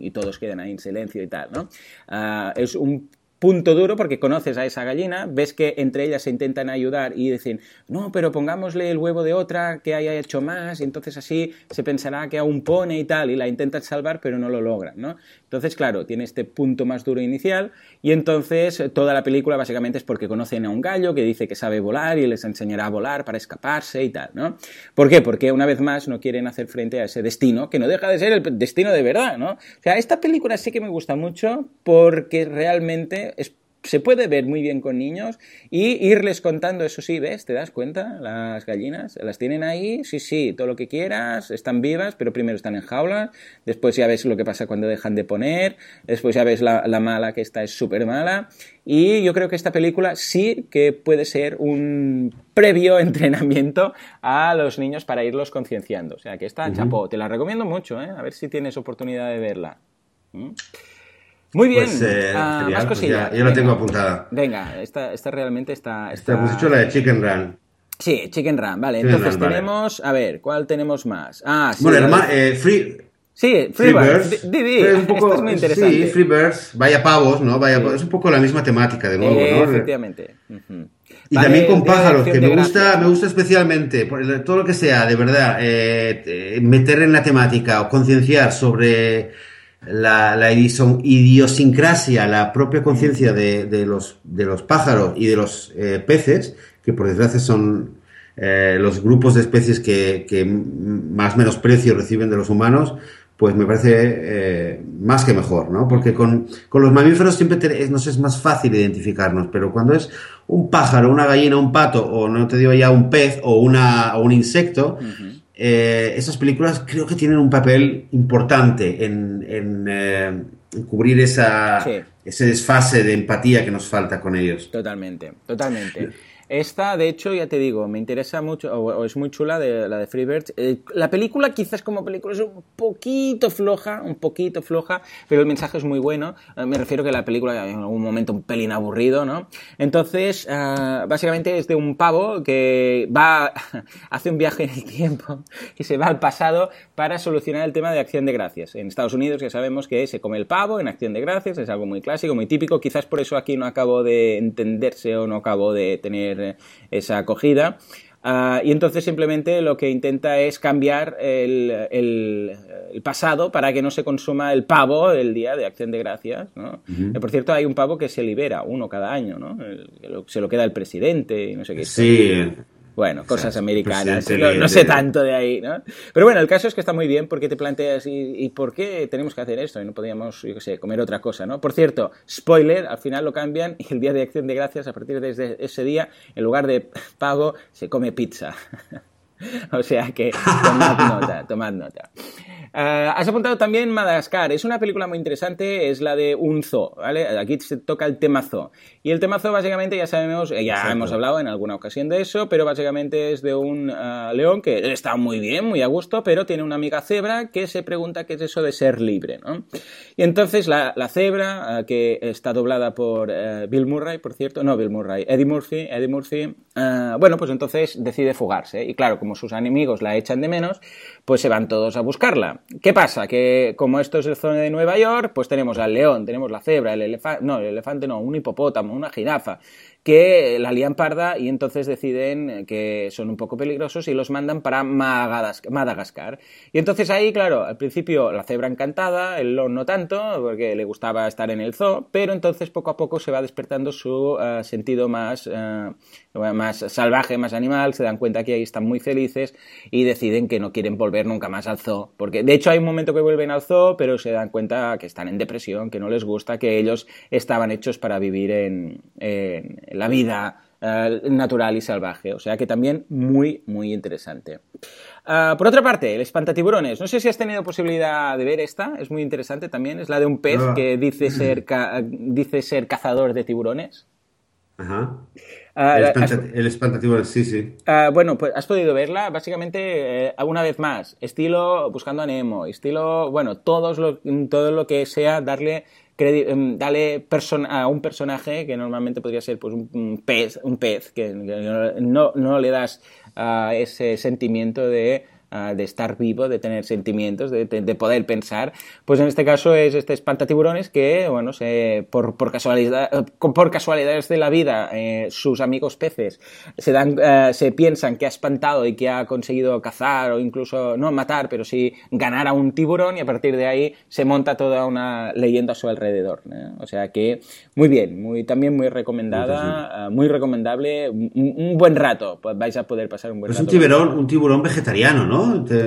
y todos quedan ahí en silencio y tal, ¿no? Uh, es un punto duro porque conoces a esa gallina, ves que entre ellas se intentan ayudar y dicen, no, pero pongámosle el huevo de otra que haya hecho más, y entonces así se pensará que aún pone y tal, y la intentan salvar, pero no lo logran, ¿no? Entonces, claro, tiene este punto más duro inicial, y entonces toda la película básicamente es porque conocen a un gallo que dice que sabe volar y les enseñará a volar para escaparse y tal, ¿no? ¿Por qué? Porque una vez más no quieren hacer frente a ese destino, que no deja de ser el destino de verdad, ¿no? O sea, esta película sí que me gusta mucho porque realmente se puede ver muy bien con niños y irles contando, eso sí, ¿ves? ¿Te das cuenta? Las gallinas, las tienen ahí, sí, sí, todo lo que quieras, están vivas, pero primero están en jaulas, después ya ves lo que pasa cuando dejan de poner, después ya ves la, mala que esta es súper mala y yo creo que esta película sí que puede ser un previo (laughs) entrenamiento a los niños para irlos concienciando. O sea, que esta, chapó, te la recomiendo mucho, ¿eh? A ver si tienes oportunidad de verla. ¿Mm? Muy bien. Pues, eh, ah, más pues yo la tengo apuntada. Venga, esta, esta realmente está. está... hemos hecho la de Chicken Run. Sí, Chicken Run, vale. Entonces tenemos. A ver, ¿cuál tenemos más? Ah, sí. Bueno, hermano, eh, Free. Sí, Freebirds. Didi, un poco, es muy interesante. Sí, Freebirds, vaya pavos, ¿no? Vaya, Es un poco la misma temática, de nuevo, ¿no? Efectivamente. Y también con pájaros, que me gusta, me gusta especialmente, todo lo que sea, de verdad, eh, meter en la temática o concienciar sobre la, la idiosincrasia, la propia conciencia de, los, de los pájaros y de los eh, peces, que por desgracia son eh, los grupos de especies que, que más menosprecio reciben de los humanos, pues me parece eh, más que mejor, ¿no? Porque con, los mamíferos siempre nos es más fácil identificarnos, pero cuando es un pájaro, una gallina, un pato, o no te digo ya un pez o, una, o un insecto, eh, esas películas creo que tienen un papel importante en, eh, cubrir esa, ese desfase de empatía que nos falta con ellos. Totalmente, totalmente. Esta, de hecho, ya te digo, me interesa mucho, o, es muy chula, de, la de Freebirds. Eh, la película, quizás como película, es un poquito floja, un poquito floja, pero el mensaje es muy bueno. Eh, me refiero que la película en algún momento un pelín aburrido, ¿no? Entonces, eh, básicamente es de un pavo que va, (laughs) hace un viaje en el tiempo y se va al pasado para solucionar el tema de acción de gracias. En Estados Unidos ya sabemos que se come el pavo en acción de gracias, es algo muy clásico, muy típico. Quizás por eso aquí no acabo de entenderse o no acabo de tener esa acogida. Ah, y entonces simplemente lo que intenta es cambiar el, el, pasado para que no se consuma el pavo el día de Acción de Gracias. ¿no? Eh, por cierto, hay un pavo que se libera, uno cada año, ¿no? se lo queda el presidente y no sé qué. Sí, bueno, cosas americanas, no, sé tanto de ahí, ¿no? Pero bueno, el caso es que está muy bien porque te planteas, ¿y, por qué tenemos que hacer esto? Y no podíamos, yo qué sé, comer otra cosa, ¿no? Por cierto, spoiler, al final lo cambian (laughs) y el día de acción de gracias, a partir de ese día, en lugar de pago, se come pizza. (laughs) (laughs) o sea que tomad (laughs) nota, tomad nota. Uh, has apuntado también Madagascar. Es una película muy interesante, es la de un zoo, ¿vale? Aquí se toca el tema zoo. Y el tema zoo básicamente ya sabemos, ya Exacto. hemos hablado en alguna ocasión de eso, pero básicamente es de un uh, león que está muy bien, muy a gusto, pero tiene una amiga cebra que se pregunta qué es eso de ser libre, ¿no? Y entonces la, la cebra, uh, que está doblada por Bill Murray, por cierto, no Bill Murray, Eddie Murphy, Eddie Murphy, bueno, pues entonces decide fugarse. Y claro, como sus enemigos la echan de menos, pues se van todos a buscarla. ¿Qué pasa? Que como esto es el zona de Nueva York, pues tenemos al león, tenemos la cebra, el elefante, no, el elefante no, un hipopótamo, una jirafa, que la lían parda y entonces deciden que son un poco peligrosos y los mandan para Madagascar. Y entonces ahí, claro, al principio la cebra encantada, el león no tanto, porque le gustaba estar en el zoo, pero entonces poco a poco se va despertando su uh, sentido más, uh, más salvaje, más animal, se dan cuenta que ahí están muy felices y deciden que no quieren volver nunca más al zoo. Porque de hecho hay un momento que vuelven al zoo, pero se dan cuenta que están en depresión, que no les gusta, que ellos estaban hechos para vivir en la vida uh, natural y salvaje. O sea que también muy, muy interesante. Uh, por otra parte, el espantatiburones. No sé si has tenido posibilidad de ver esta, es muy interesante también. Es la de un pez No. que dice (clears throat) ser, ca- dice ser cazador de tiburones. Ajá. Ah, el, espanta- el espantatiburones, sí, sí. Ah, bueno, pues has podido verla, básicamente, eh, una vez más, estilo Buscando a Nemo, estilo, bueno, todos lo, todo lo que sea darle em, person- a un personaje que normalmente podría ser pues un, pez, un pez que, no, no le das ah, ese sentimiento de ah, de estar vivo, de tener sentimientos, de, de- de poder pensar, pues en este caso es este espantatiburones que, bueno, se, por, por, casualidad, eh, por casualidades de la vida, eh, sus amigos peces se, dan, eh, se piensan que ha espantado y que ha conseguido cazar o incluso, no matar, pero sí ganar a un tiburón y a partir de ahí se monta toda una leyenda a su alrededor. ¿eh? O sea que muy bien, muy, también muy recomendada, muy recomendable, un, un buen rato, pues vais a poder pasar un buen Es rato. un tiburón, un tiburón vegetariano, ¿no?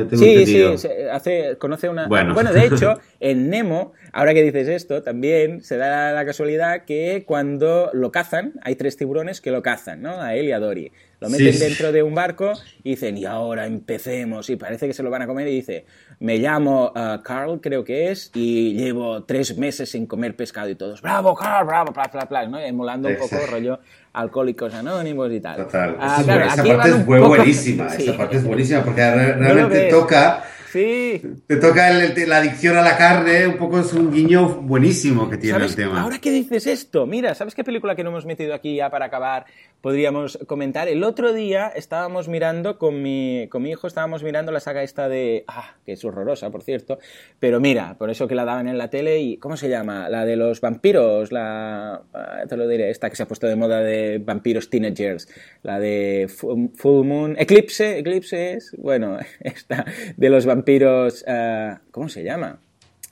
Te- Sí, sí, se hace, conoce una... Bueno. de hecho, (laughs) en Nemo, ahora que dices esto, también se da la casualidad que cuando lo cazan, hay tres tiburones que lo cazan, ¿no? A él y a Dory. Lo meten sí. dentro de un barco y dicen, y ahora empecemos. Y parece que se lo van a comer y dice, me llamo uh, Carl, creo que es, y llevo tres meses sin comer pescado y todos, bravo, Carl, bravo, bla, bla, bla, ¿no? Emulando un poco rollo alcohólicos anónimos y tal. Total. Ah, Esa claro, parte es poco- buenísima. (laughs) Sí. Esa parte es buenísima porque realmente toca, Sí, te toca el- el- la adicción a la carne, un poco es un guiño buenísimo que tiene ¿Sabes? el tema. Ahora que dices esto, mira, ¿sabes qué película que no hemos metido aquí ya para acabar podríamos comentar? El otro día estábamos mirando con mi, con mi hijo, estábamos mirando la saga esta de... Ah, que es horrorosa, por cierto. Pero mira, por eso que la daban en la tele y... ¿Cómo se llama? La de los vampiros, la... ah, Te lo diré, esta que se ha puesto de moda de vampiros teenagers. La de Fu- Full Moon... Eclipse, Eclipse es... Bueno, (laughs) esta de los vampiros... ah, ¿Cómo se llama?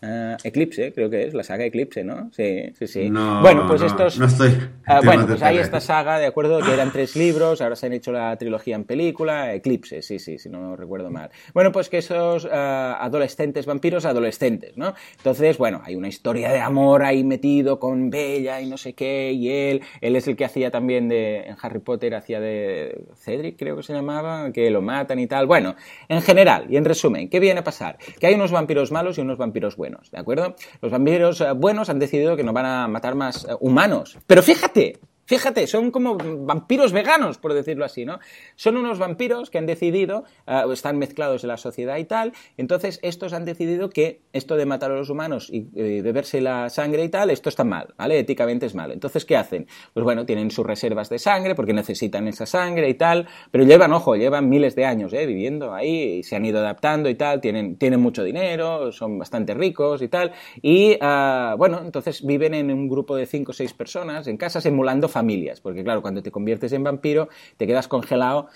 Ah, Eclipse, creo que es, la saga Eclipse, ¿no? Sí, sí, sí. No, bueno, pues no, estos... no estoy- Ah, bueno, pues hay esta saga, de acuerdo, que eran tres libros, ahora se han hecho la trilogía en película, Eclipse, sí, sí, si no recuerdo mal. Bueno, pues que esos ah, adolescentes vampiros, adolescentes, ¿no? Entonces, bueno, hay una historia de amor ahí metido con Bella y no sé qué, y él, él es el que hacía también de, en Harry Potter, hacía de Cedric, creo que se llamaba, que lo matan y tal. Bueno, en general y en resumen, ¿qué viene a pasar? Que hay unos vampiros malos y unos vampiros buenos, ¿de acuerdo? Los vampiros eh, buenos han decidido que no van a matar más eh, humanos. Pero fíjate, Fíjate, son como vampiros veganos, por decirlo así, ¿no? Son unos vampiros que han decidido, eh, están mezclados en la sociedad y tal, entonces estos han decidido que esto de matar a los humanos y eh, beberse la sangre y tal, esto está mal, ¿vale? Éticamente es mal. Entonces, ¿qué hacen? Pues bueno, tienen sus reservas de sangre porque necesitan esa sangre y tal, pero llevan, ojo, llevan miles de años ¿eh? viviendo ahí se han ido adaptando y tal, tienen, tienen mucho dinero, son bastante ricos y tal, y ah, bueno, entonces viven en un grupo de cinco o seis personas en casas emulando familias, porque claro, cuando te conviertes en vampiro te quedas congelado,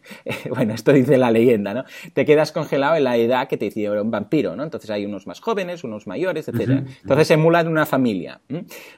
(laughs) bueno, esto dice la leyenda, ¿no? Te quedas congelado en la edad que te hicieron vampiro, ¿no? Entonces hay unos más jóvenes, unos mayores, etc. Entonces emulan una familia.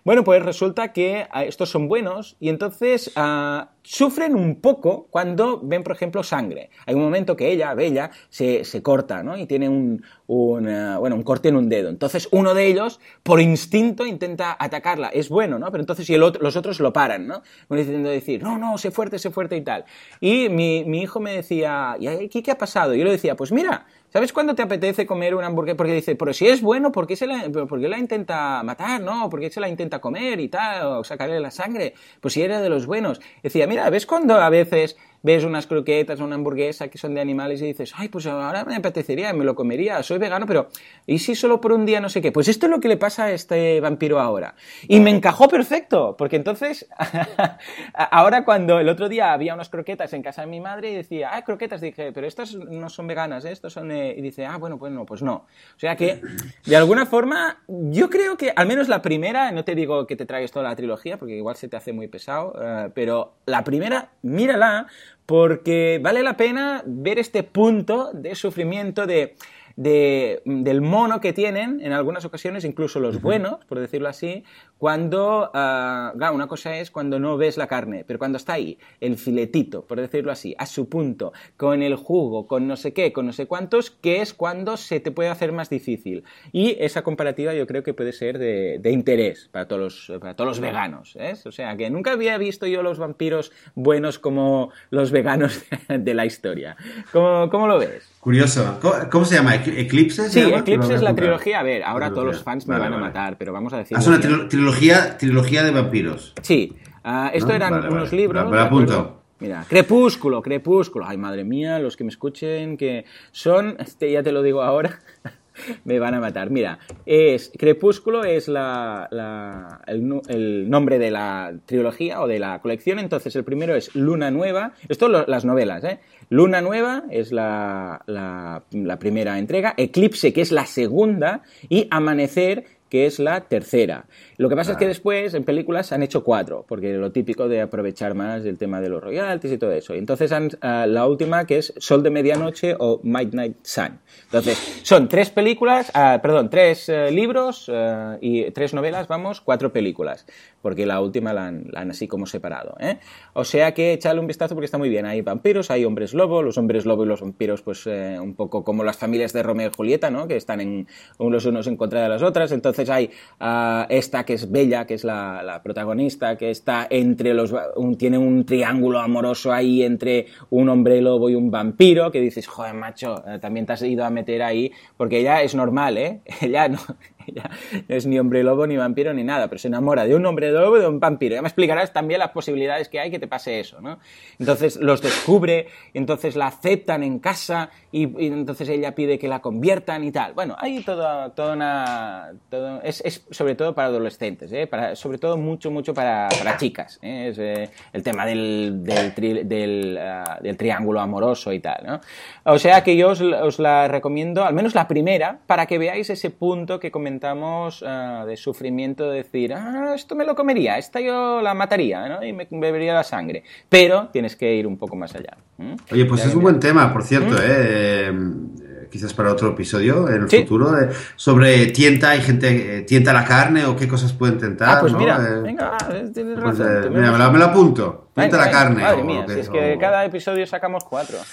Bueno, pues resulta que ah, estos son buenos y entonces ah, sufren un poco cuando ven, por ejemplo, sangre. Hay un momento que ella, Bella, se, se corta, ¿no? Y tiene un, un, eh, bueno, un corte en un dedo. Entonces, uno de ellos, por instinto, intenta atacarla. Es bueno, ¿no? Pero entonces y el otro, los otros lo paran, ¿no? Diciendo decir, no, no, sé fuerte, sé fuerte y tal. Y mi, mi hijo me decía, ¿y aquí qué ha pasado? Y yo le decía, pues mira, ¿Sabes cuándo te apetece comer una hamburguesa? Porque dice, pero si es bueno, ¿por qué, se la, ¿por qué la intenta matar? ¿No? ¿Por qué se la intenta comer y tal? O sacarle la sangre. Pues si era de los buenos. Decía, mira, ¿ves cuando a veces ves unas croquetas o una hamburguesa que son de animales y dices, ay, pues ahora me apetecería, me lo comería, soy vegano, pero ¿y si solo por un día no sé qué? Pues esto es lo que le pasa a este vampiro ahora. Y me encajó perfecto, porque entonces, (laughs) ahora cuando el otro día había unas croquetas en casa de mi madre y decía, ah, croquetas, dije, pero estas no son veganas, ¿eh? estos son... Y dice, ah, bueno, pues no, pues no. O sea que, de alguna forma, yo creo que al menos la primera, no te digo que te traigas toda la trilogía, porque igual se te hace muy pesado, eh, pero la primera, mírala, porque vale la pena ver este punto de sufrimiento de de, del mono que tienen en algunas ocasiones, incluso los buenos, por decirlo así, cuando, uh, una cosa es cuando no ves la carne, pero cuando está ahí, el filetito, por decirlo así, a su punto, con el jugo, con no sé qué, con no sé cuántos, que es cuando se te puede hacer más difícil. Y esa comparativa yo creo que puede ser de, de interés para todos los, para todos los veganos. ¿eh? O sea, que nunca había visto yo los vampiros buenos como los veganos (laughs) de la historia. ¿Cómo, cómo lo ves? Curioso. ¿Cómo, se llama? ¿Eclipse? sí, Eclipse es la trilogía. A ver, ahora todos los fans me van a matar, pero vamos a decir. Ah, es una trilogía, trilogía de vampiros. Sí. Uh, esto eran unos libros. Me apunto. Mira, Crepúsculo, Crepúsculo. Ay, madre mía, los que me escuchen, que son, (laughs) este, ya te lo digo ahora, (laughs) me van a matar. Mira, es Crepúsculo es la, la, el, el, nombre de la trilogía o de la colección. Entonces, el primero es Luna Nueva. Esto lo, las novelas, ¿eh? Luna Nueva es la, la, primera entrega, Eclipse, que es la segunda, y Amanecer, que es la tercera. Lo que pasa es que después en películas han hecho cuatro, porque lo típico de aprovechar más el tema de los royalties y todo eso. Entonces han, uh, la última que es Sol de Medianoche o Midnight Sun. Entonces son tres películas, uh, perdón, tres uh, libros y tres novelas, vamos, cuatro películas, porque la última la han, la han así como separado. ¿eh? O sea que echadle un vistazo porque está muy bien. Hay vampiros, hay hombres lobo, los hombres lobo y los vampiros pues un poco como las familias de Romeo y Julieta, ¿no? Que están en, unos unos en contra de las otras. Entonces hay uh, esta que es Bella, que es la, protagonista, que está entre los. Tiene un triángulo amoroso ahí entre un hombre lobo y un vampiro, que dices, joder, macho, eh, también te has ido a meter ahí, porque ella es normal, ¿eh? (laughs) Ella no, (laughs) ella no es ni hombre lobo, ni vampiro, ni nada, pero se enamora de un hombre lobo y de un vampiro. Ya me explicarás también las posibilidades que hay que te pase eso, ¿no? Entonces los descubre, entonces la aceptan en casa y, y entonces ella pide que la conviertan y tal. Bueno, hay toda, toda una... Todo, es, es, sobre todo para adolescentes, ¿eh? para, sobre todo mucho, mucho para, para chicas. ¿eh? Es eh, el tema del, del, tri, del, uh, del, triángulo amoroso y tal, ¿no? O sea que yo os, os la recomiendo, al menos la primera, para que veáis ese punto que comentamos uh, de sufrimiento, de decir, ah, esto me lo comería, esta yo la mataría, ¿no? Y me bebería la sangre. Pero tienes que ir un poco más allá. Oye, pues ya es un buen tema, por cierto, ¿Mm? ¿eh? quizás para otro episodio en el sí. futuro, eh, sobre tienta, hay gente, eh, tienta la carne o qué cosas pueden tentar. Ah, pues ¿no? mira, eh, venga, tienes pues, razón. mira, me, la, me la apunto. Tienta la carne. Madre mía, si es que o... cada episodio sacamos cuatro. (laughs)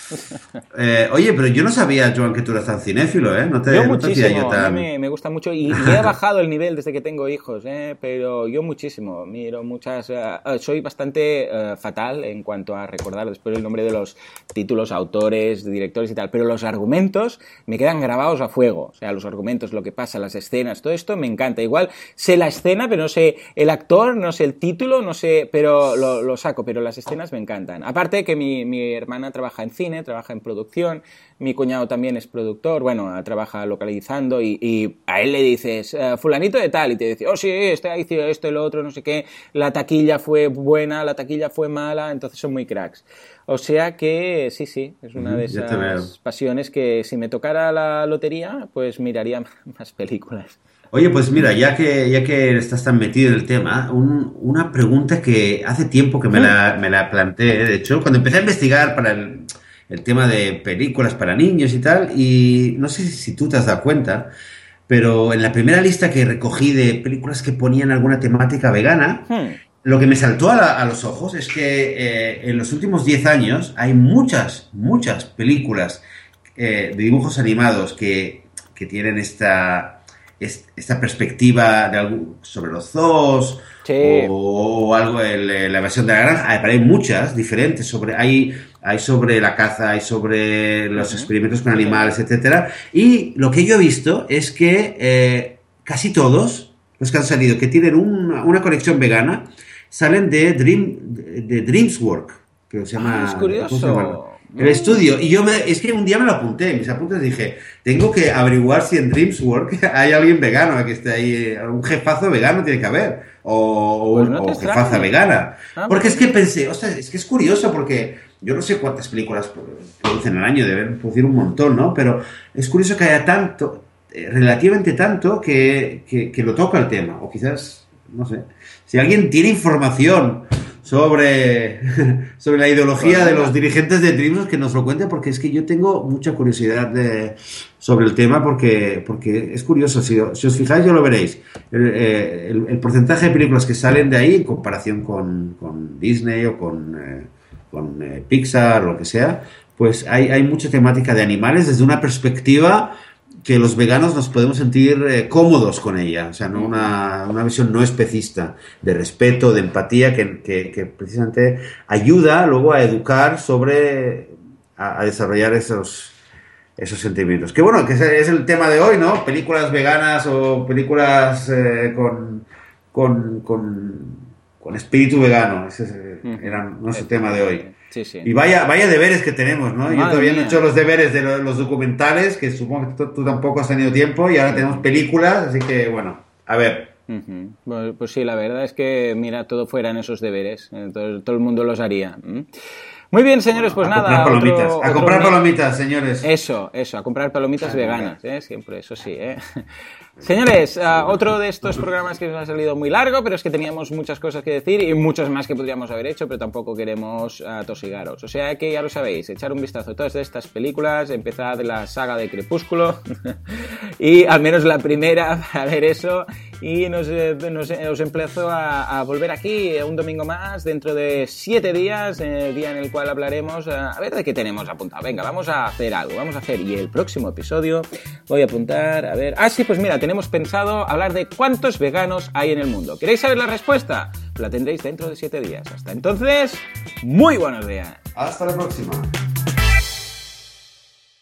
Eh, oye, pero yo no sabía, Joan, que tú eres tan cinéfilo, ¿eh? No te, yo no muchísimo, te yo tan... me, me, gusta mucho y, y, he bajado el nivel desde que tengo hijos, ¿eh? Pero yo muchísimo, miro muchas... Uh, soy bastante uh, fatal en cuanto a recordar después el nombre de los títulos, autores, directores y tal, pero los argumentos me quedan grabados a fuego. O sea, los argumentos, lo que pasa, las escenas, todo esto me encanta. Igual sé la escena, pero no sé el actor, no sé el título, no sé, pero lo, lo saco, pero las escenas me encantan. Aparte que mi, mi, hermana trabaja en cine, trabaja en producción, mi cuñado también es productor, bueno, trabaja localizando y, y a él le dices, uh, fulanito de tal, y te dice, oh sí, este hizo esto y lo otro, no sé qué, la taquilla fue buena, la taquilla fue mala, entonces son muy cracks. O sea que sí, sí, es una de esas pasiones que si me tocara la lotería, pues miraría (laughs) más películas. Oye, pues mira, ya que, ya que estás tan metido en el tema, un, una pregunta que hace tiempo que me la, me la planteé, de hecho, cuando empecé a investigar para el, el, tema de películas para niños y tal, y no sé si tú te has dado cuenta, pero en la primera lista que recogí de películas que ponían alguna temática vegana, hmm. lo que me saltó a, la- a los ojos es que eh, en los últimos 10 años hay muchas, muchas películas eh, de dibujos animados que, que tienen esta, es- esta perspectiva de algún- sobre los zoos Sí. o, o algo, el, eh, la versión de la granja. Hay, pero hay muchas diferentes. Sobre, hay, hay sobre la caza, hay sobre los experimentos con animales, etcétera. Y lo que yo he visto es que eh, casi todos los que han salido, que tienen una, una conexión vegana, salen de, Dream, de, Dreamswork, que se llama... Ah, es ¿cómo se curioso. El estudio. Y yo me, es que un día me lo apunté, en mis apuntes dije, tengo que averiguar si en Dreamswork (laughs) hay alguien vegano, que esté ahí, un jefazo vegano tiene que haber, o, Pues no o jefaza extrañe. vegana. Ah, porque es pues que pensé, ostras, es que es curioso porque yo no sé cuántas películas producen al año, deben producir un montón, ¿no? Pero es curioso que haya tanto, eh, relativamente tanto, que, que, que lo toca el tema, o quizás, no sé, si alguien tiene información sobre, (laughs) sobre la ideología de los dirigentes de Dreamworks, que nos lo cuente, porque es que yo tengo mucha curiosidad de- sobre el tema, porque, porque es curioso, si, si os fijáis ya lo veréis, el, eh, el- el porcentaje de películas que salen de ahí en comparación con, con Disney o con, eh, con eh, Pixar o lo que sea, pues hay, hay mucha temática de animales desde una perspectiva que los veganos nos podemos sentir eh, cómodos con ella, o sea, no una, una visión no especista, de respeto, de empatía, que, que- que precisamente ayuda luego a educar sobre, a, a desarrollar esos, esos sentimientos. Que bueno, que ese es el tema de hoy, ¿no? Películas veganas o películas eh, con, con, con, con espíritu vegano, ese es, eh, era nuestro tema de hoy. Sí, sí. Y vaya, vaya deberes que tenemos, ¿no? Yo todavía no he hecho los deberes de lo- los documentales, que supongo que tú, tampoco has tenido tiempo, y ahora tenemos películas, así que bueno, a ver. Ujú. Pues, pues sí, la verdad es que, mira, todo fuera en esos deberes. Entonces, todo el mundo los haría. Muy bien, señores, pues a nada. comprar palomitas, otro- a otro comprar mes- palomitas, señores. Eso, eso, a comprar palomitas veganas, ¿eh? siempre, eso sí. ¿eh? Señores, ah, otro de estos programas que nos ha salido muy largo, pero es que teníamos muchas cosas que decir y muchos más que podríamos haber hecho, pero tampoco queremos atosigaros. O sea que ya lo sabéis, echar un vistazo a todas estas películas, empezad la saga de Crepúsculo (laughs) y al menos la primera (laughs) para ver eso y nos, eh, nos- eh, os emplazo a, volver aquí un domingo más dentro de siete días, eh, día en el cual hablaremos a ver de qué tenemos apuntado. Venga, vamos a hacer algo, vamos a hacer y el próximo episodio voy a apuntar a ver. Ah, sí, pues mira, tenemos pensado hablar de cuántos veganos hay en el mundo. ¿Queréis saber la respuesta? La tendréis dentro de siete días. Hasta entonces, muy buenos días. Hasta la próxima.